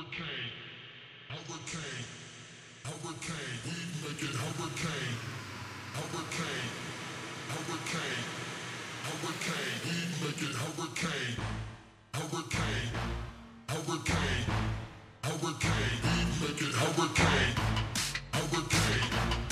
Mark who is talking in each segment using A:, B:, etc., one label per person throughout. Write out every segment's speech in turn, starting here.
A: Hurricane, hurricane, hurricane. We make it hurricane, hurricane, hurricane, hurricane. We make it hurricane, hurricane, hurricane, hurricane. We make it hurricane, hurricane,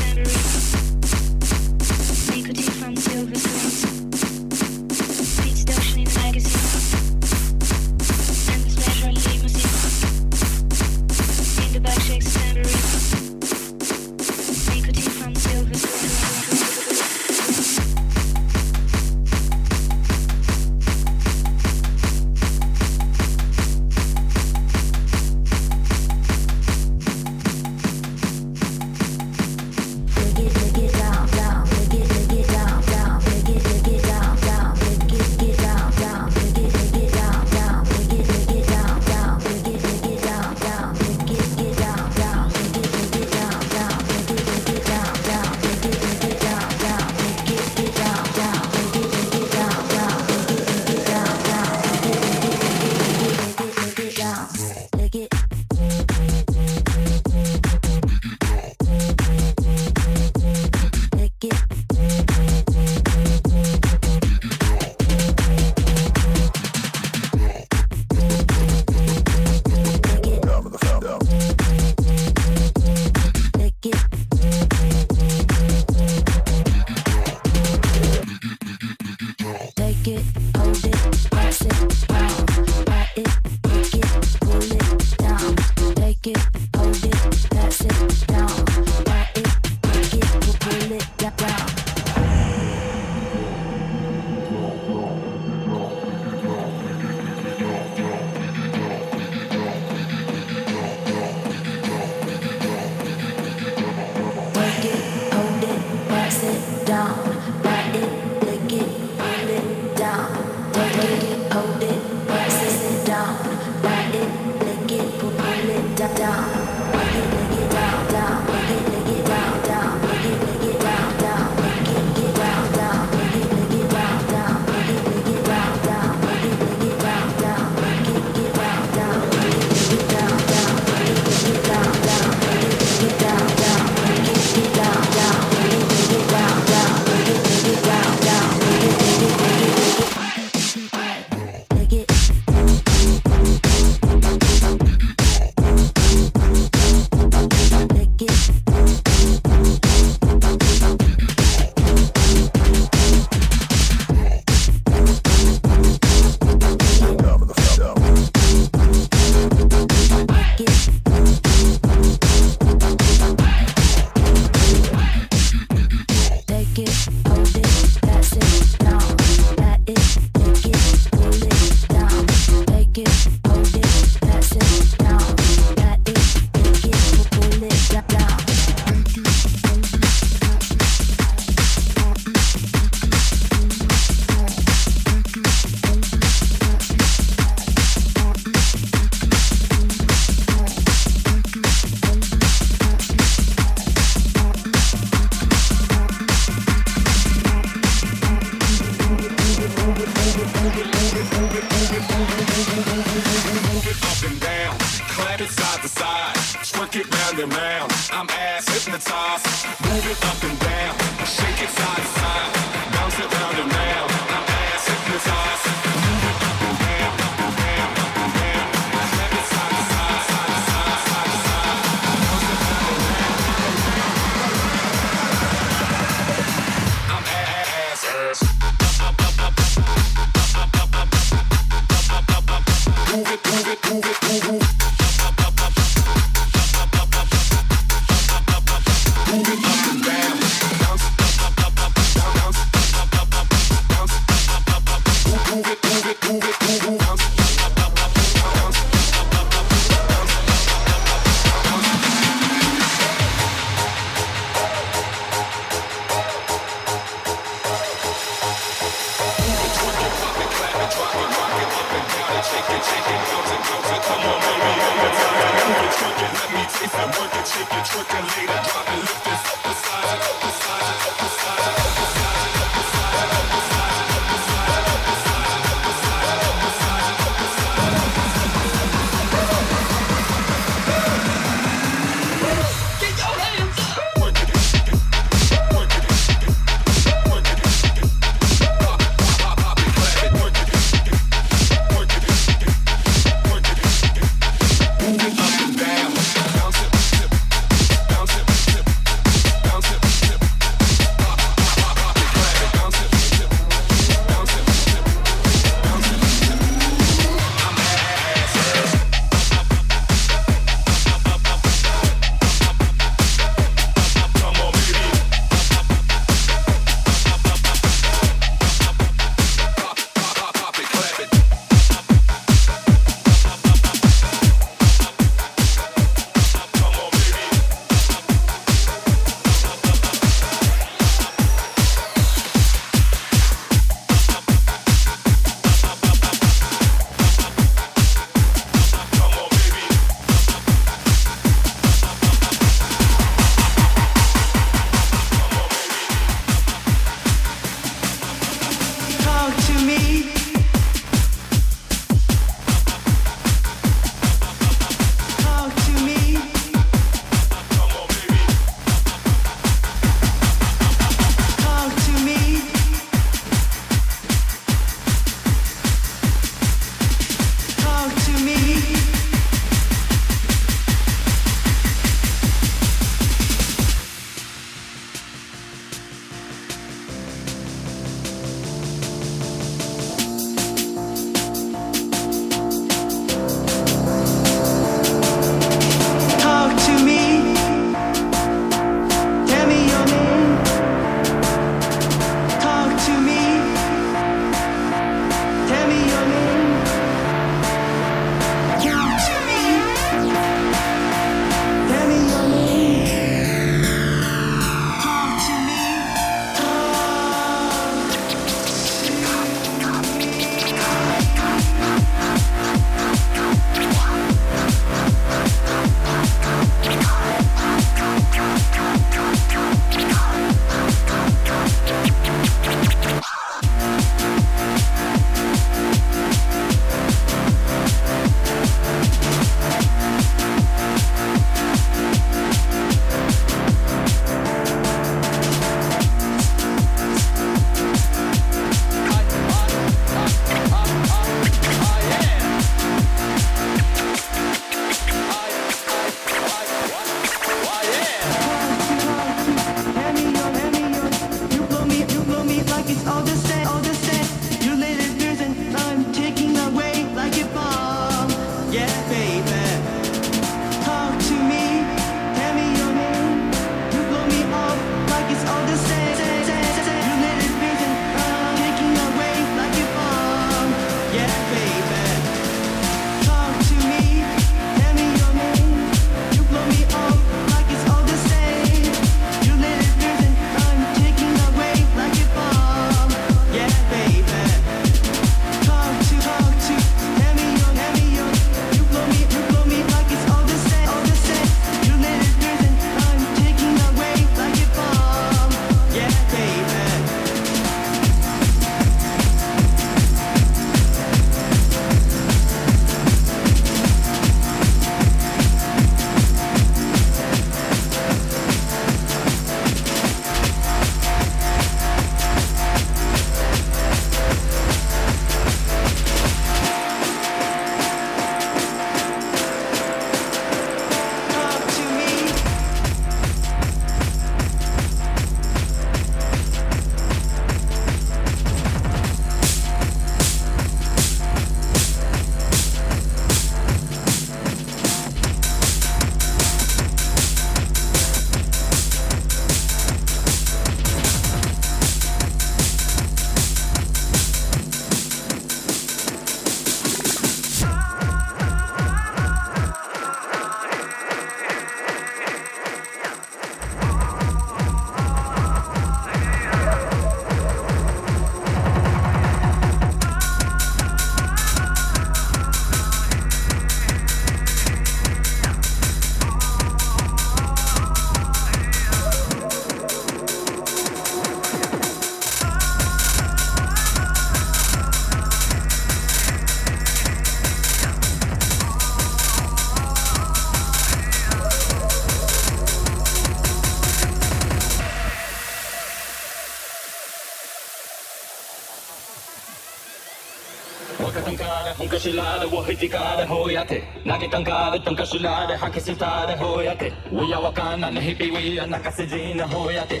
B: شلالة وهيتي كالة هوياتي ناكي تنكالة تنكا شلالة حكي ستالة هوياتي ويا وكانا
C: نهيبي ويا نكاسجينة هوياتي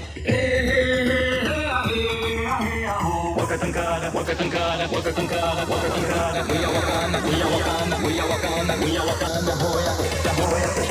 C: وكتنكالة وكتنكالة وكتنكالة وكتنكالة ويا وكانا ويا وكانا ويا وكانا ويا
D: وكانا هوياتي هوياتي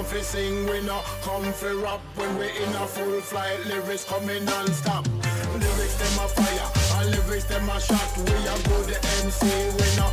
E: come fi sing, we no come fi rap. When we in a full flight, lyrics coming non-stop Lyrics them a fire, and lyrics them a shot. We are good MC, we no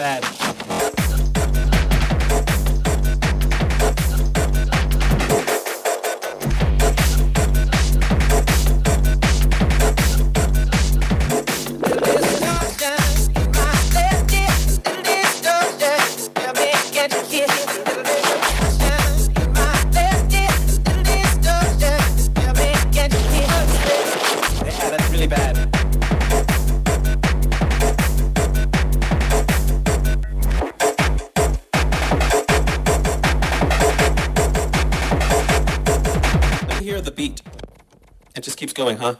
F: bad.
G: Huh?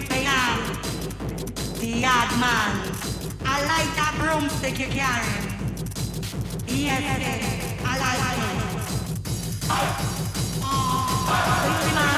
G: Prepared. The yard man. I like that broomstick you carry. Yes, yes, I like it. Oh. Pretty man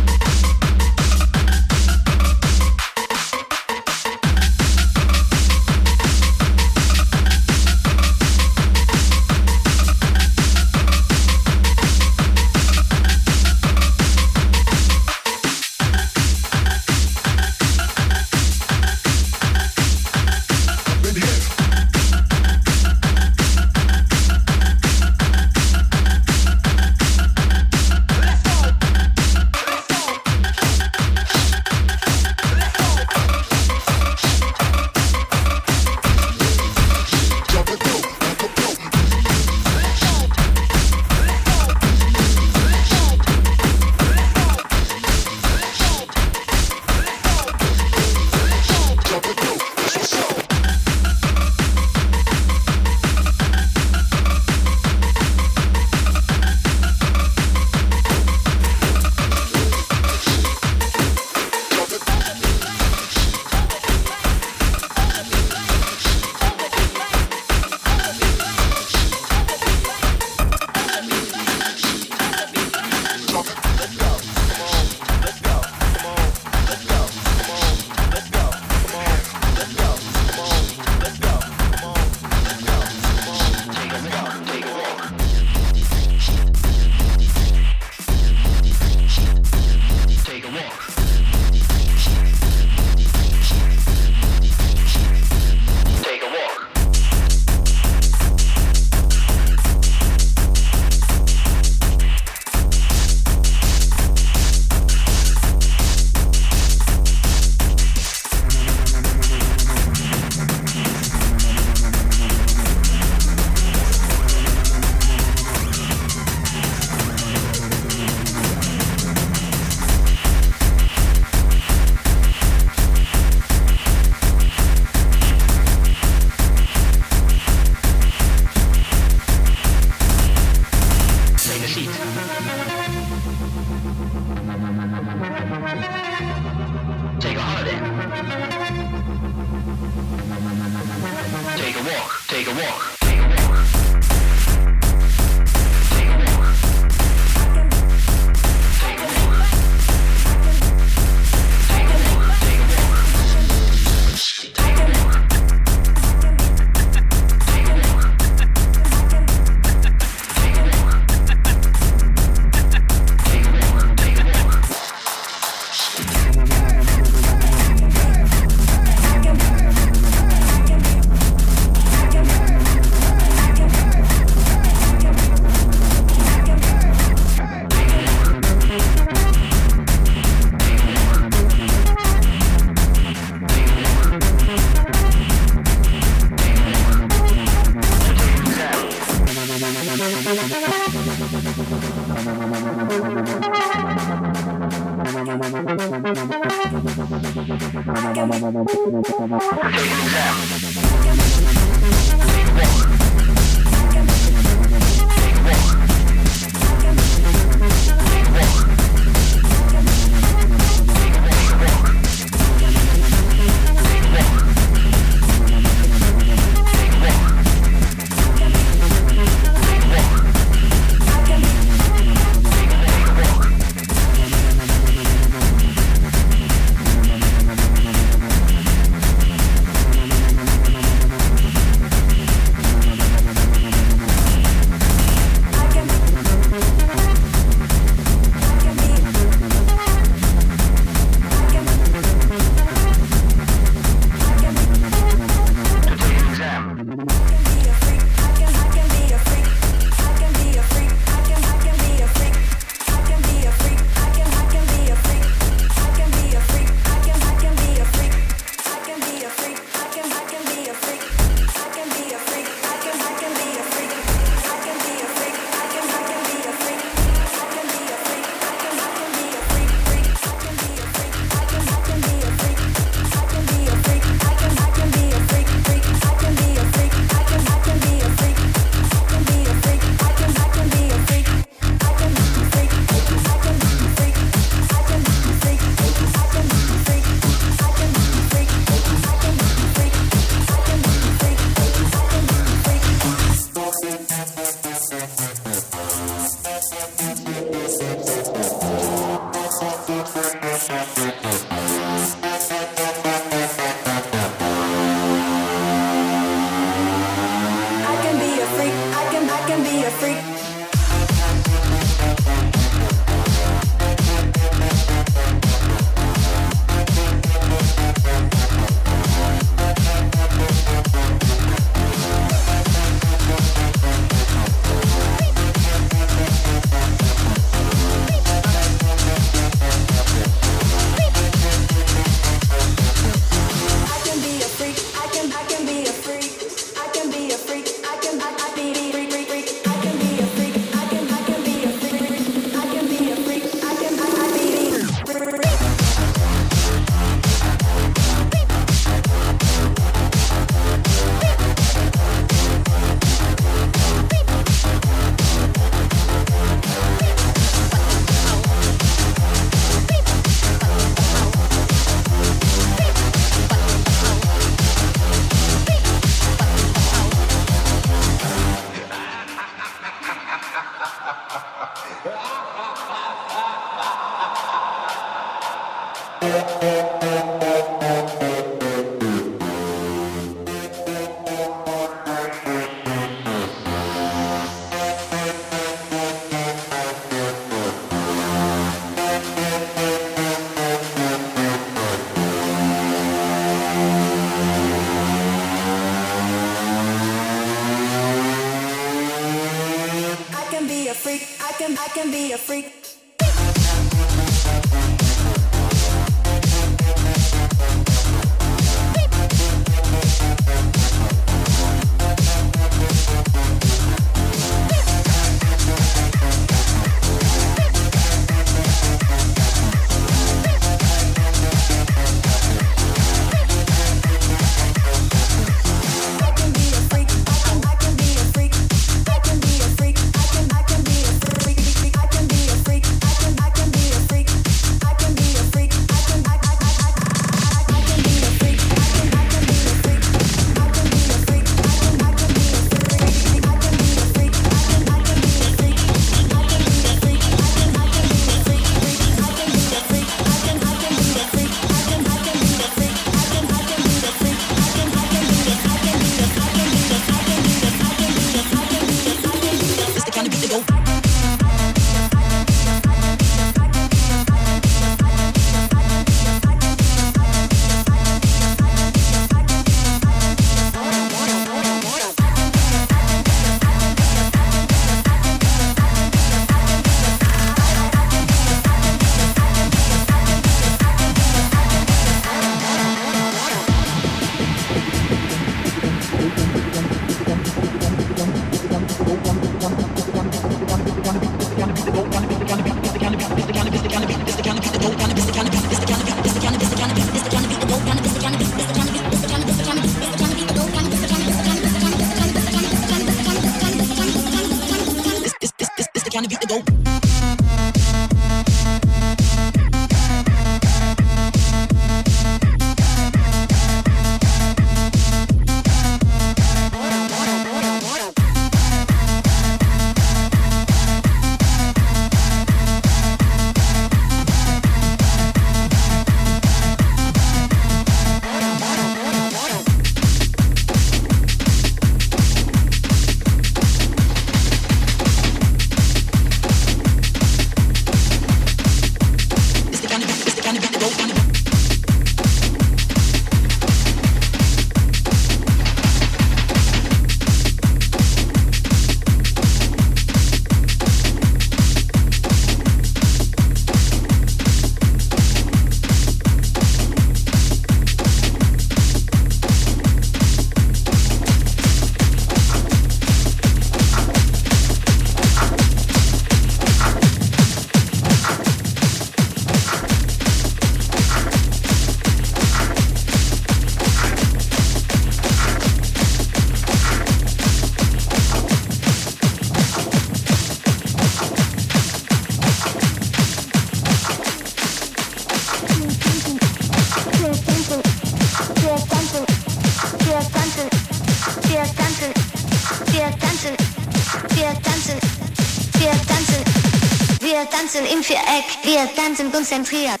H: Viereck, wir tanzen konzentriert.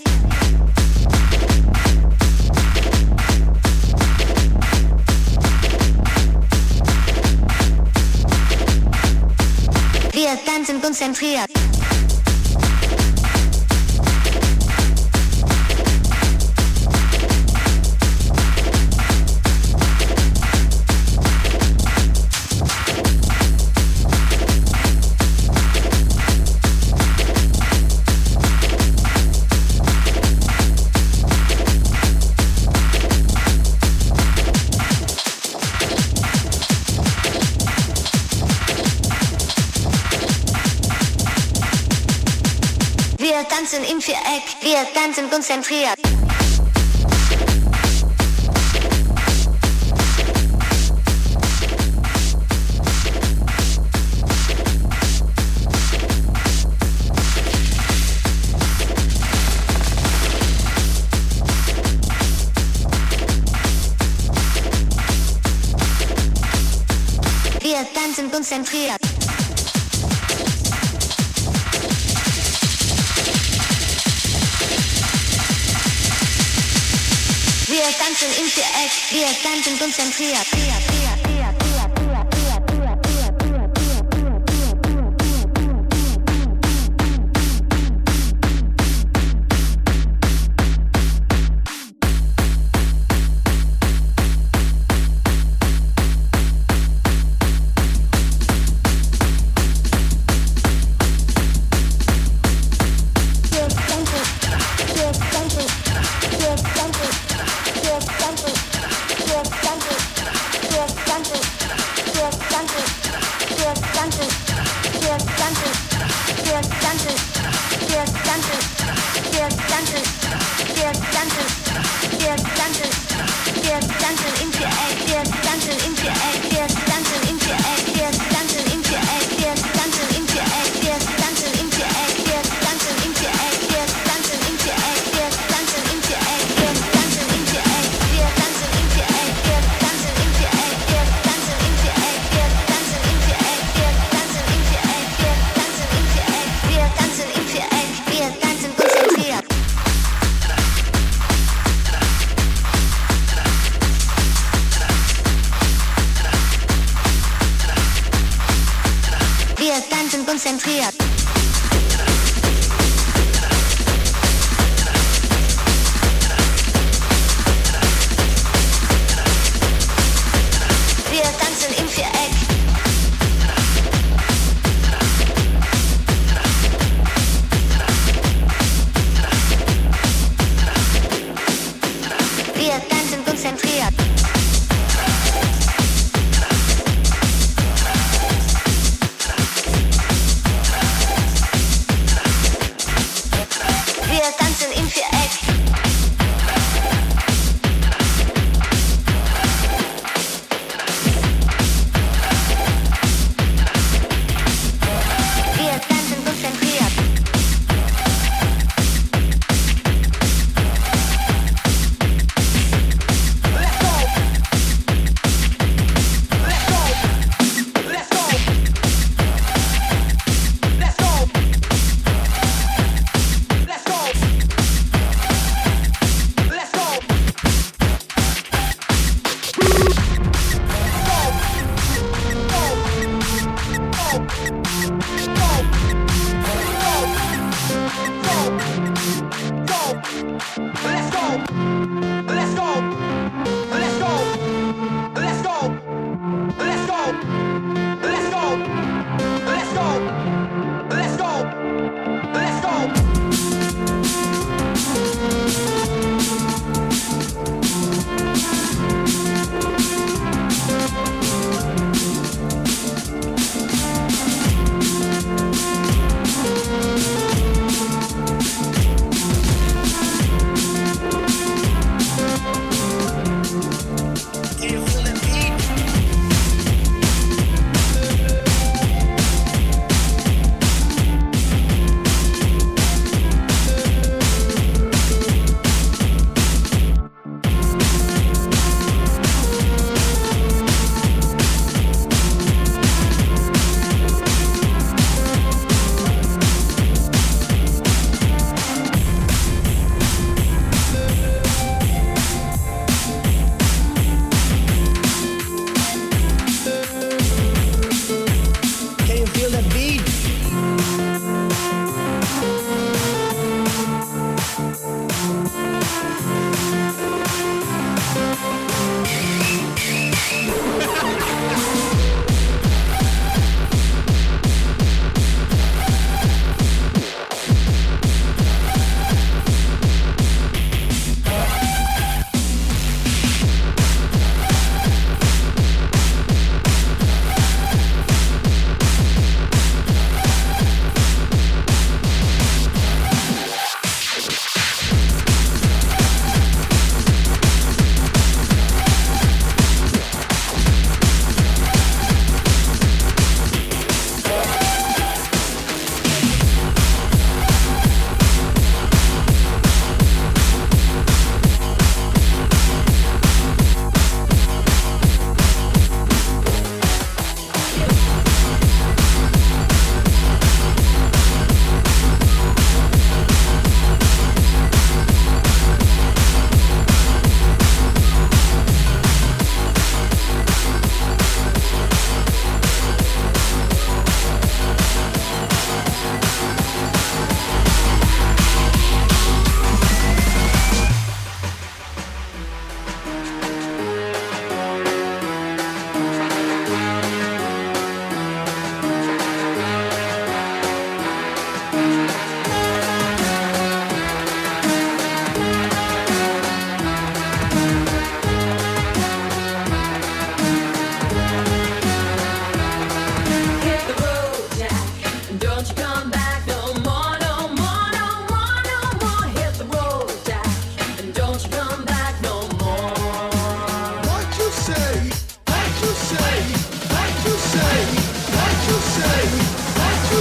H: Wir tanzen konzentriert. Konzentriert. Wir tanzen im Viereck, wir tanzen konzentriert.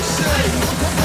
I: say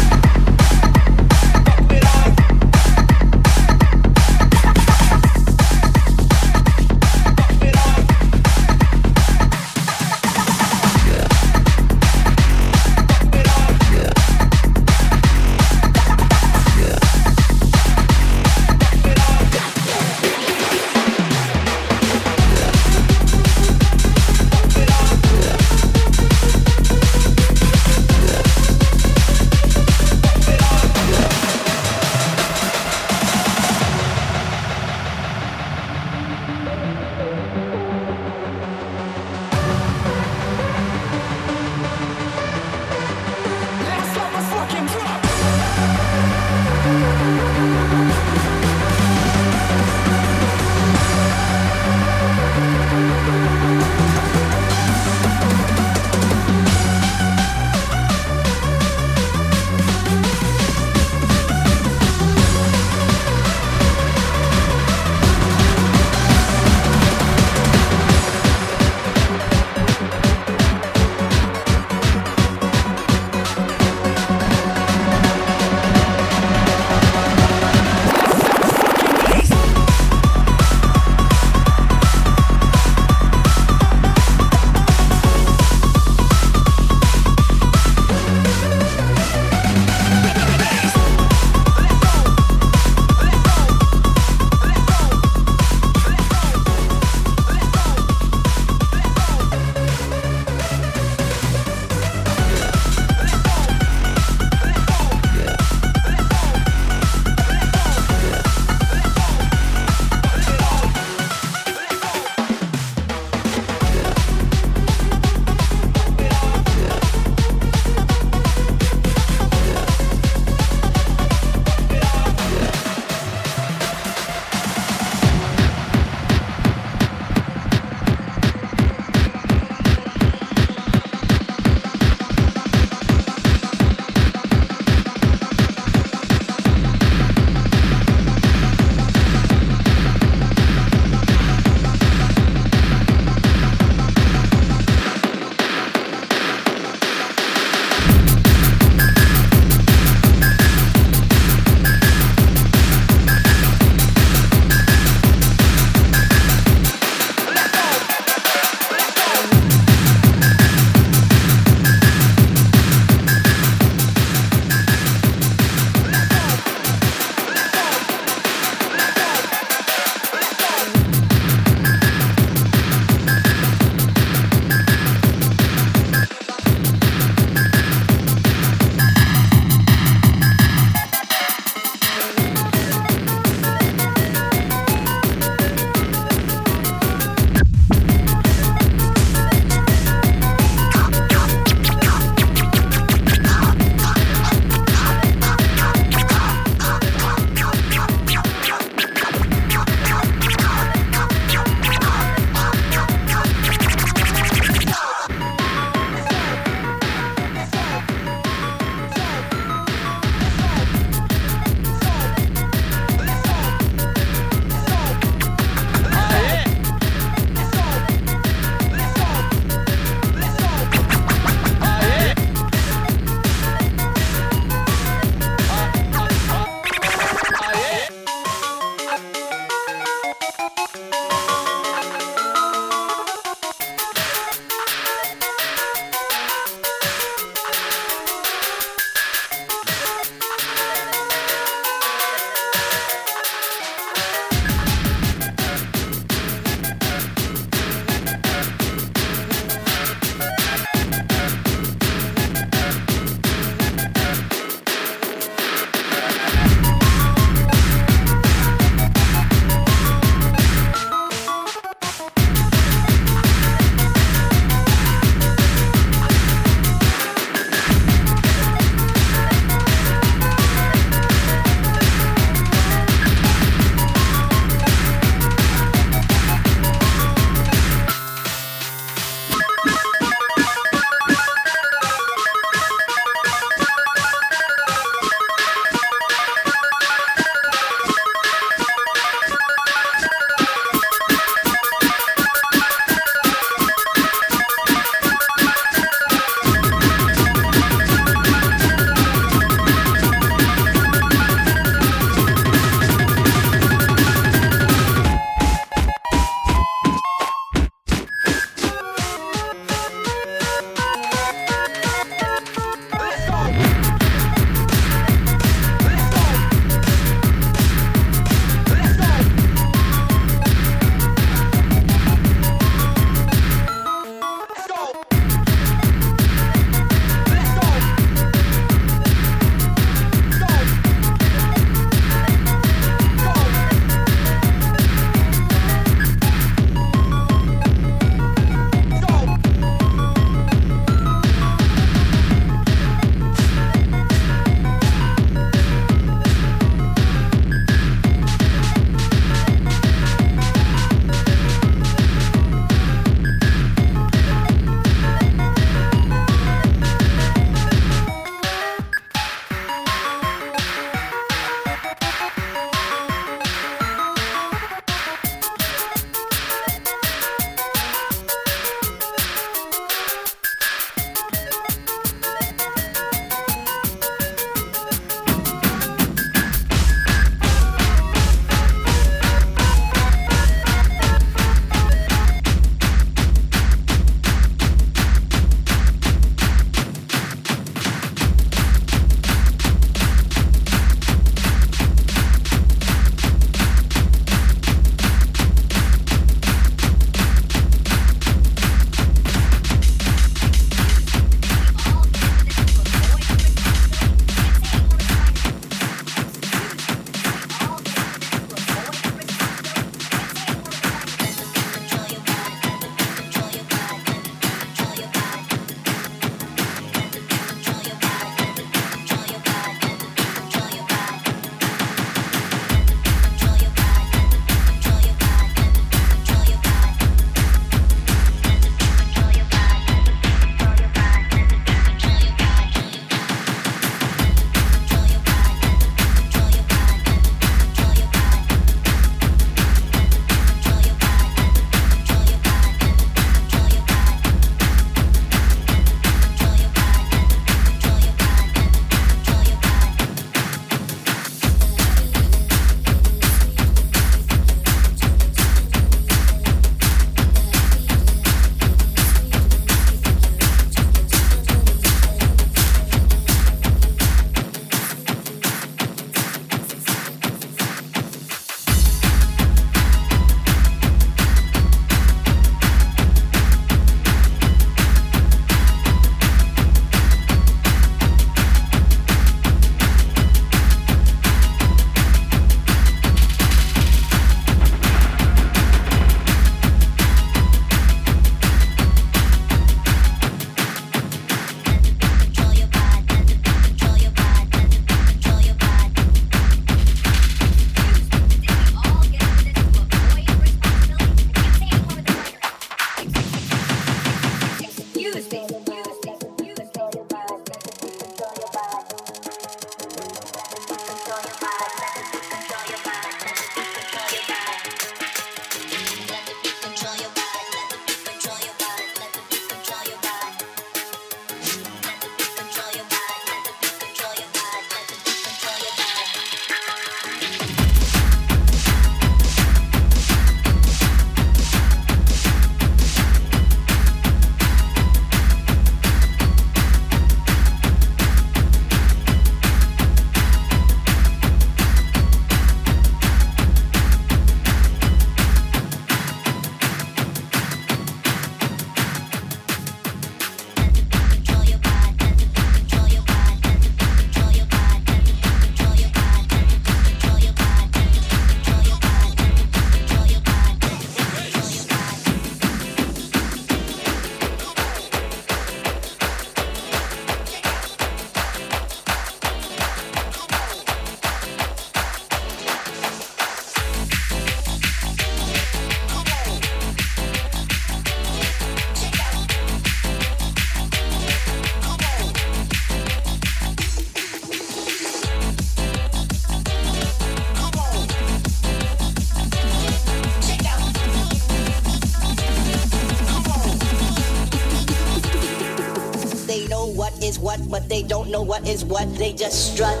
I: They don't know what is what, they just strut.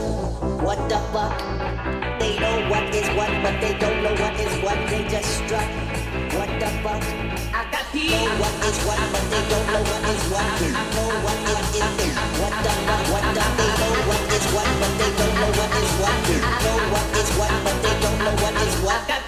I: What the fuck? They know what is what, but they don't know what is what, they just strut. What the fuck? I got the Know what is what, but they don't know what is what. Know what is is What the fuck? What the? They know what is what, but they don't know what is what. Know what is what, but they don't know what is what.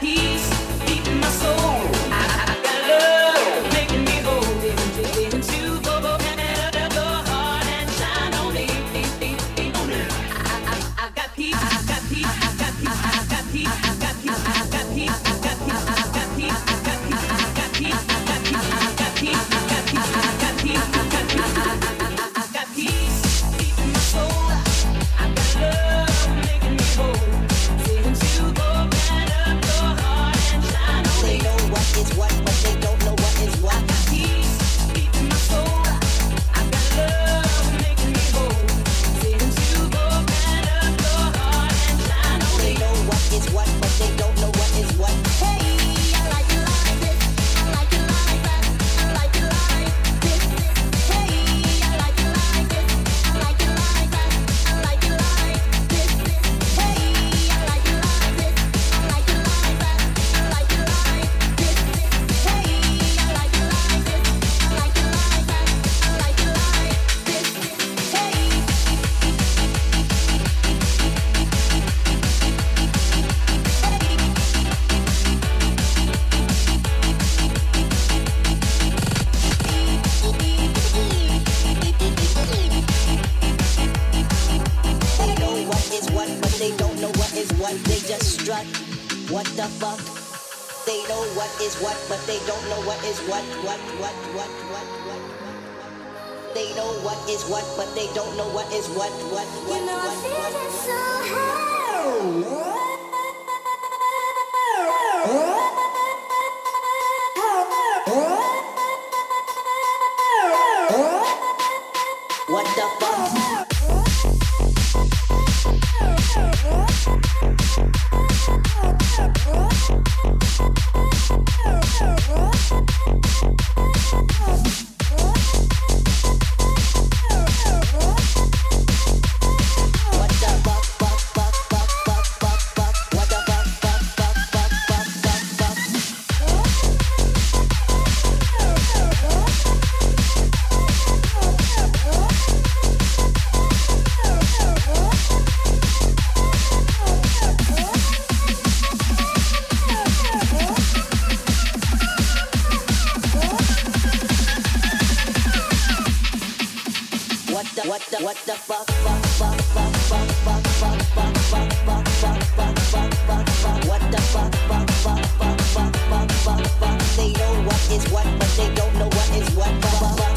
I: They know what is what, but they don't know what is what.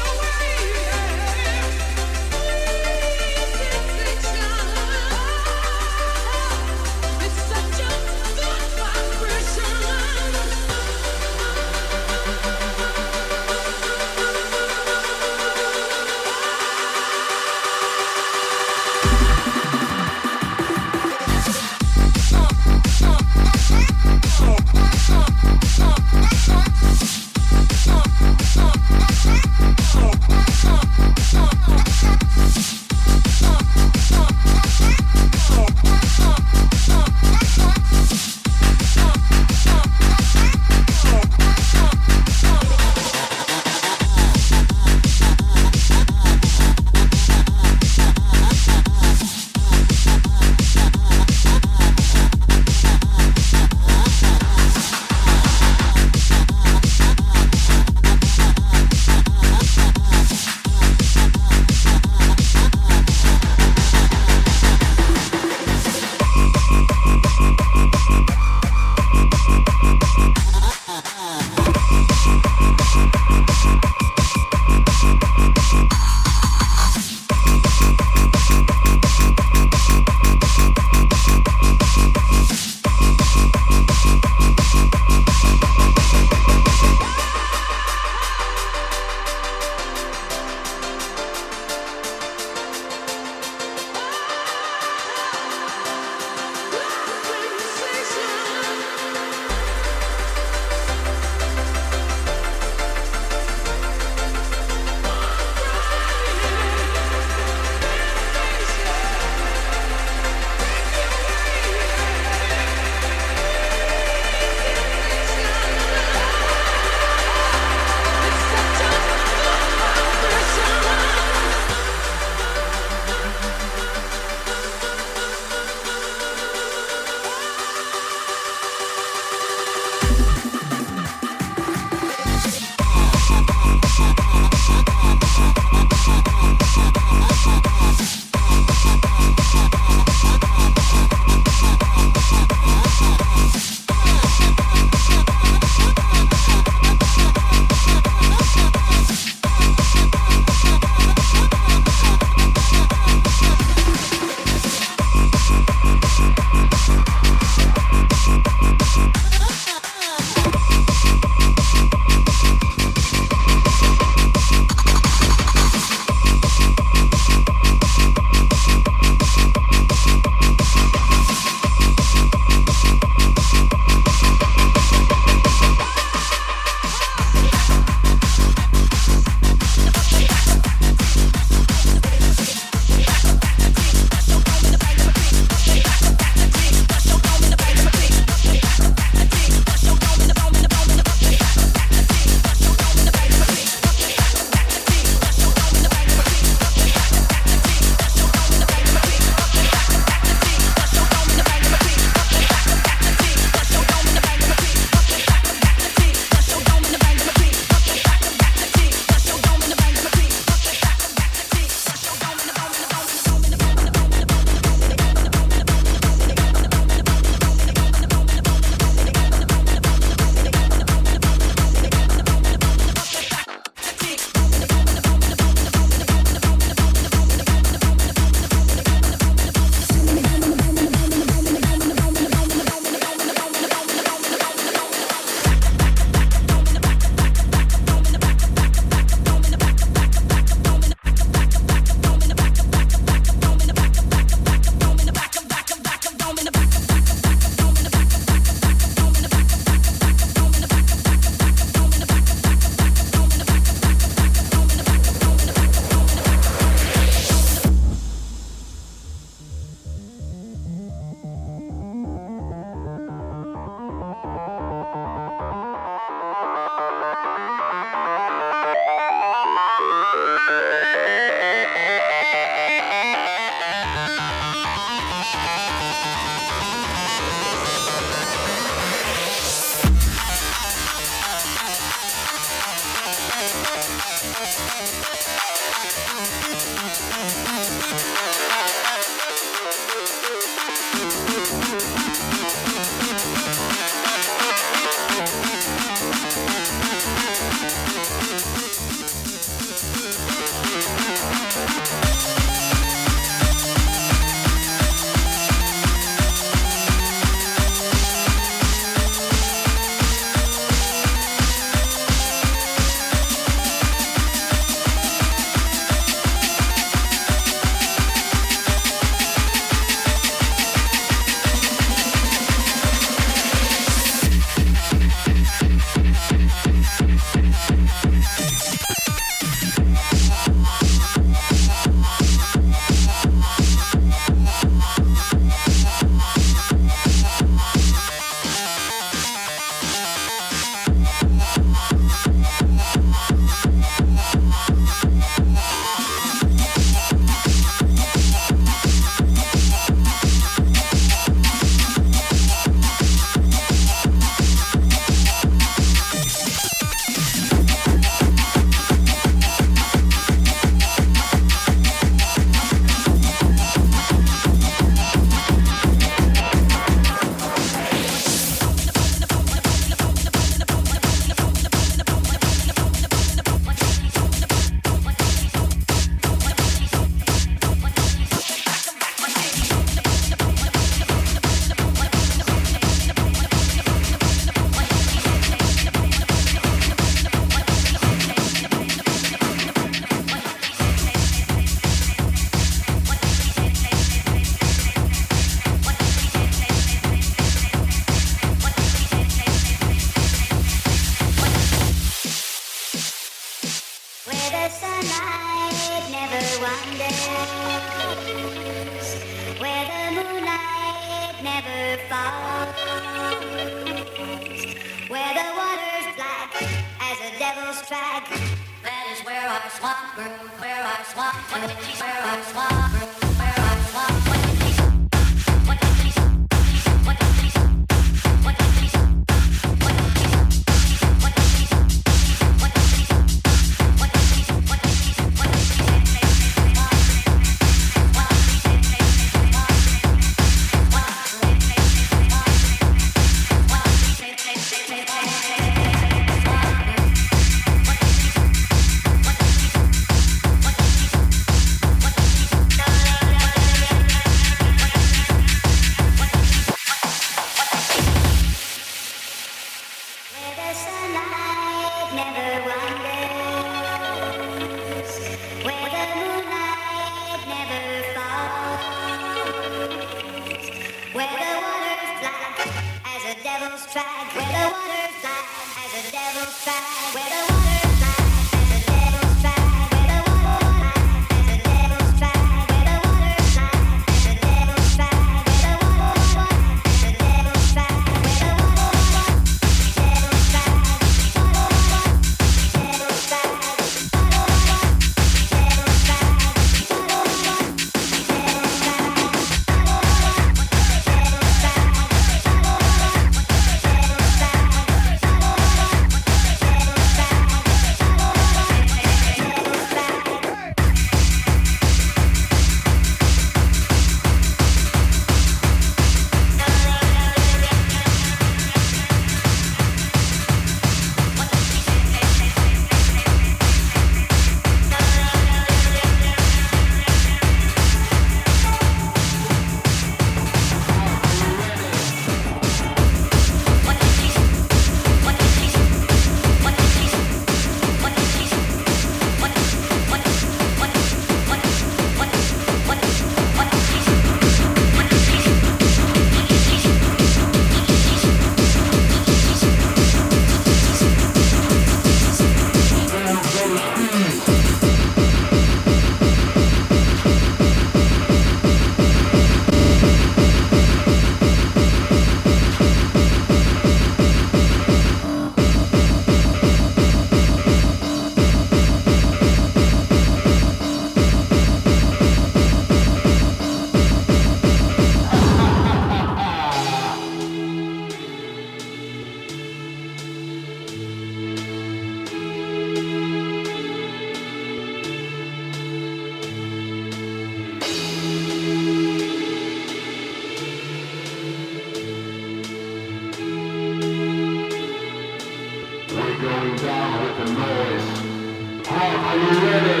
D: going down with the noise. Heart, are you ready?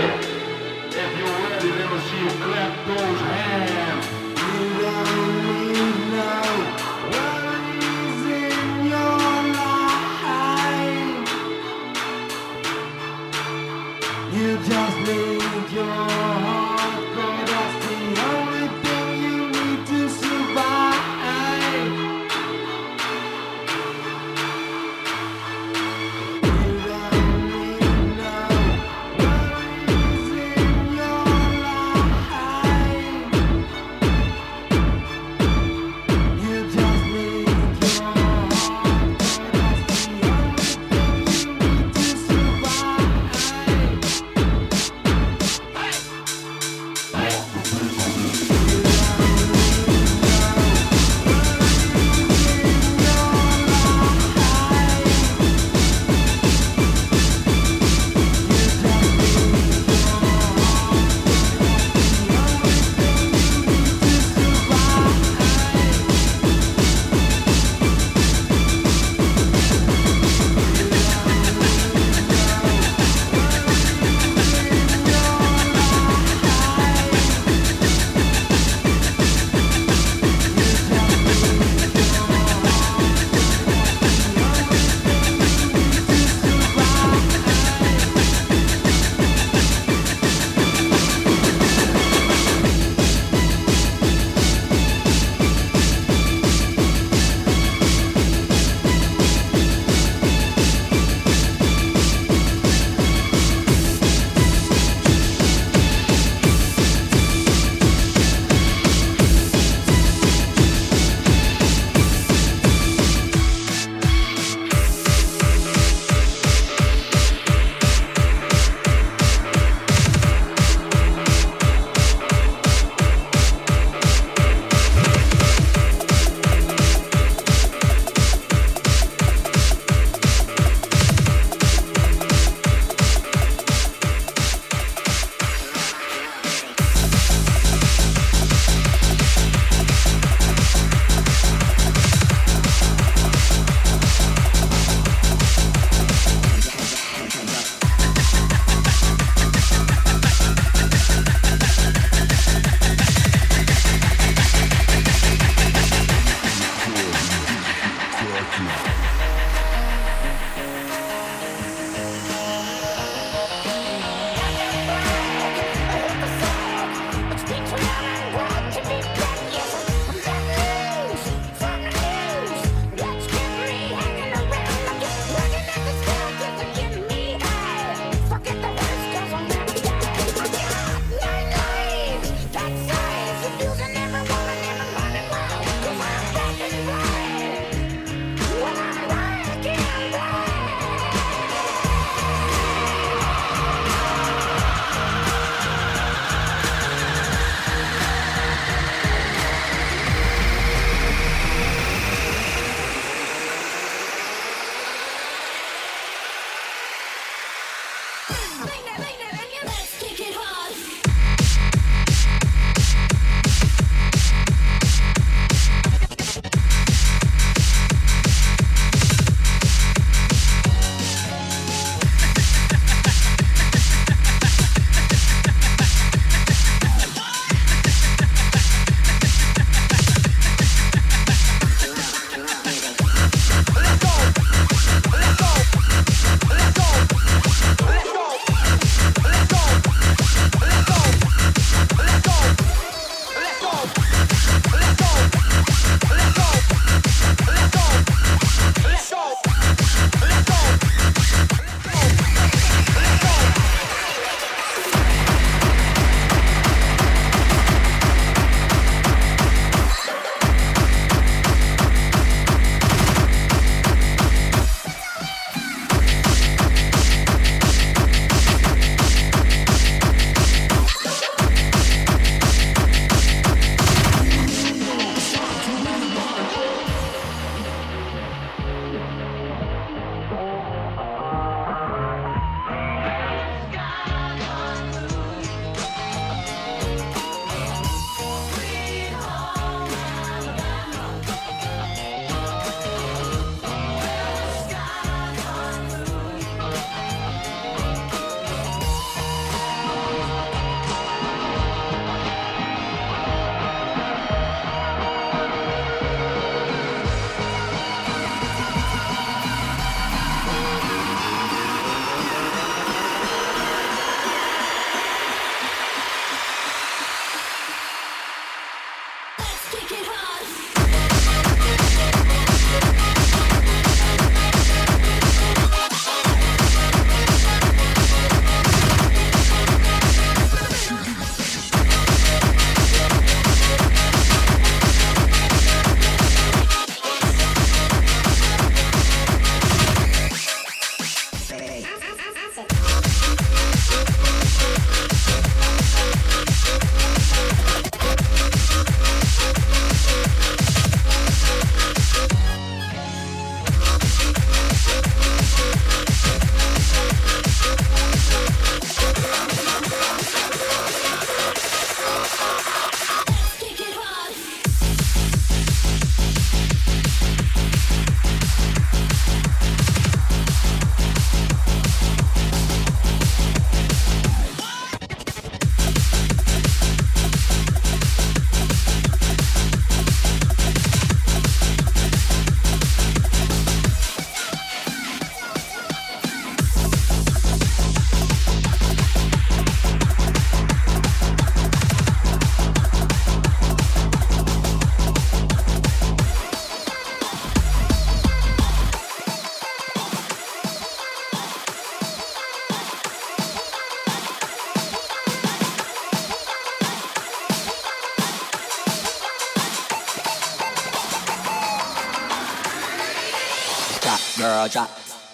D: If you're ready, let me see you clap
H: those
B: hands.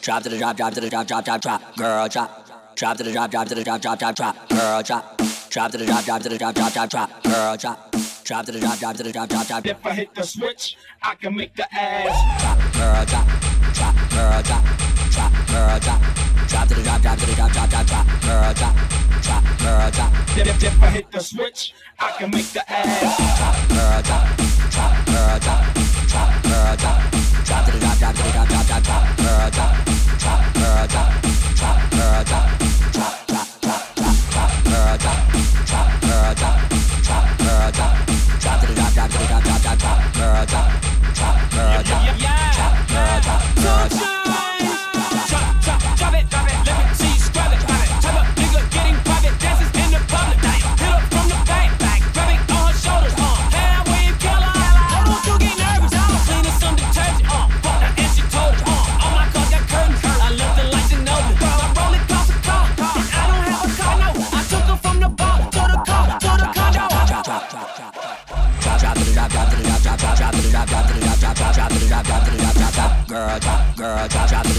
B: drop to the drop, drop to the drop, drop, drop, drop, girl, drop, drop to the drop, drop to the drop, drop, drop, drop, girl, drop, drop to the drop, drop to the drop, drop, drop, drop, girl, drop, drop to the drop, drop to the drop, drop, drop.
J: If I hit the switch, I can make the ass
B: drop, girl, drop, drop, girl, drop, drop, girl, drop, drop to the drop, drop to the drop, drop, drop, drop, girl, drop, drop, girl, drop.
J: If if I hit the switch, I can make the ass
B: drop, girl, drop, drop, girl, drop, drop, girl, drop, drop to the drop, drop to the drop, drop, drop, drop, girl, drop murder, murder, murder, murder. Cha-cha-cha-cha-cha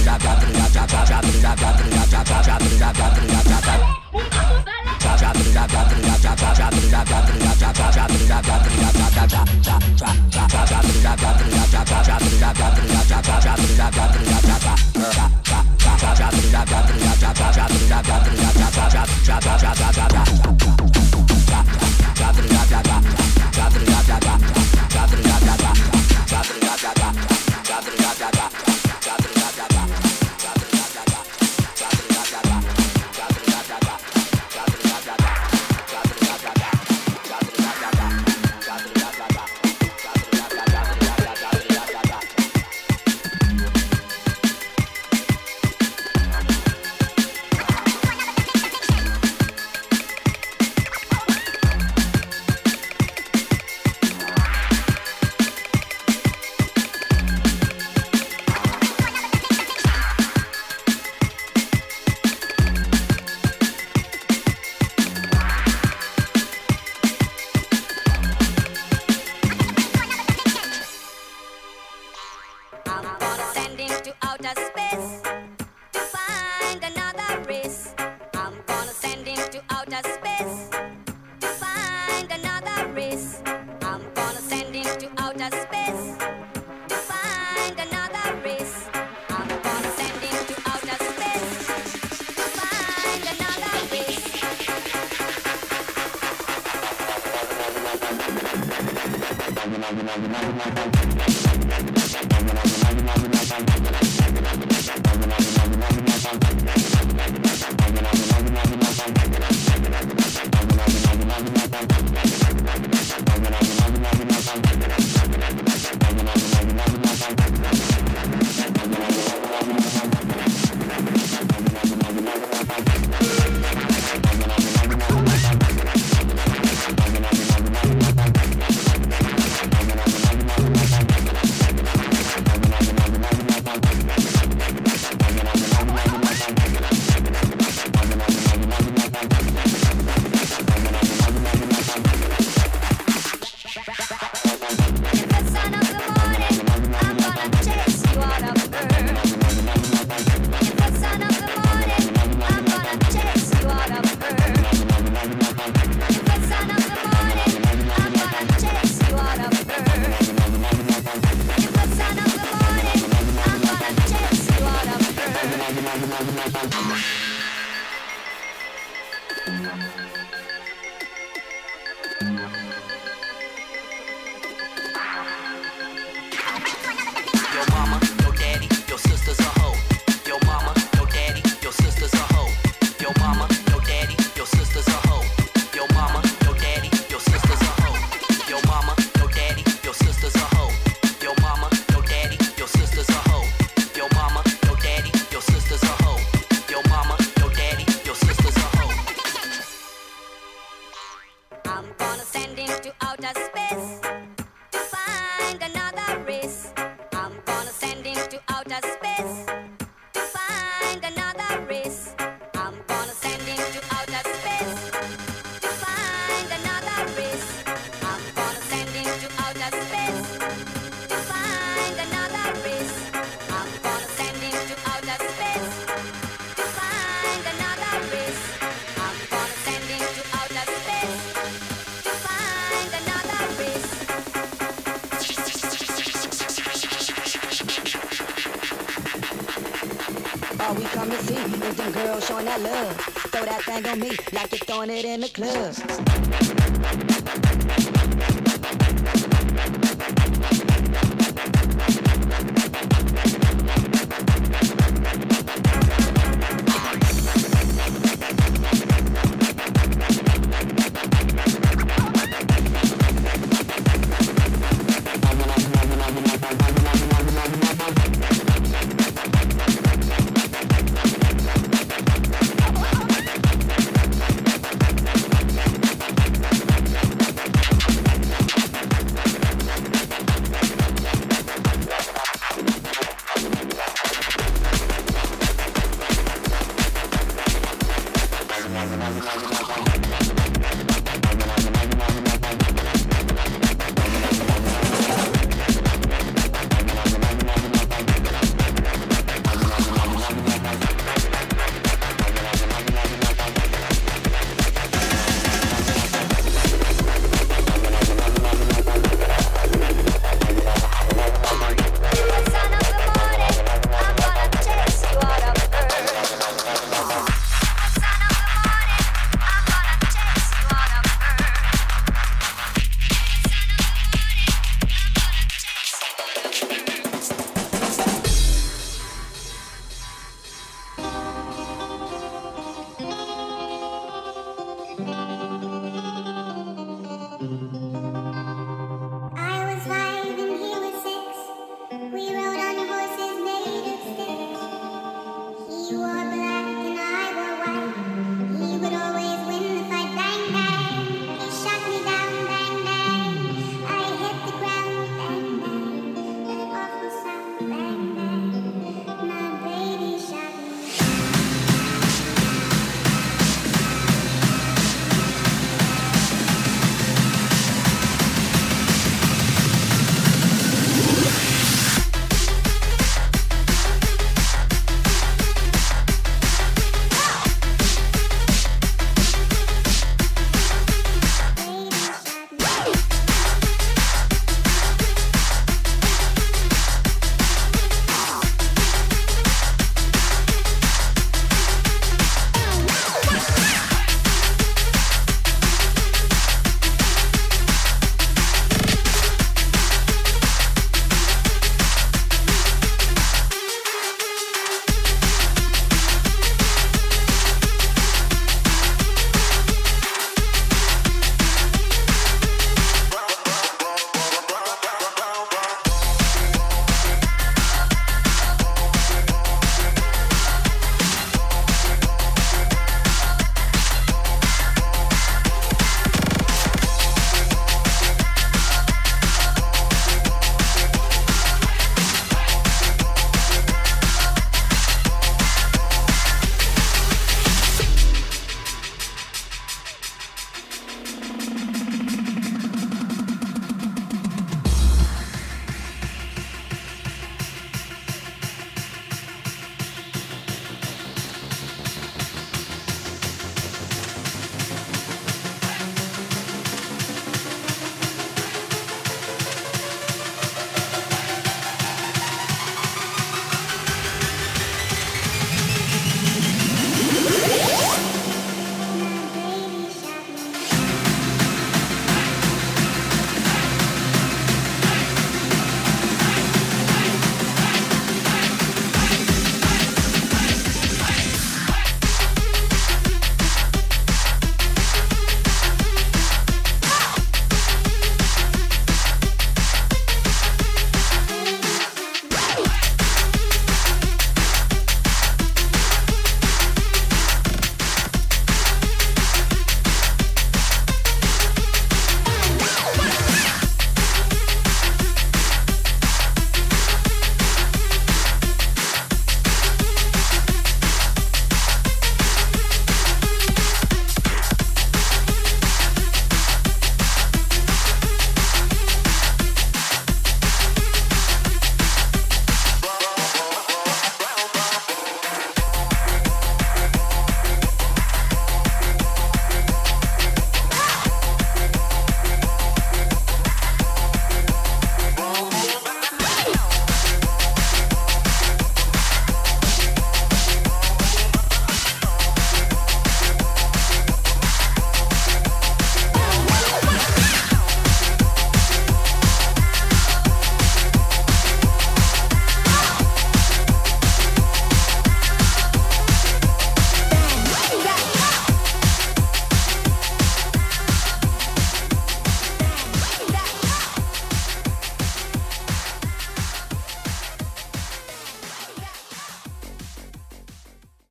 B: to
K: them girls showing that love. Throw that thing on me like you're throwing it in the club.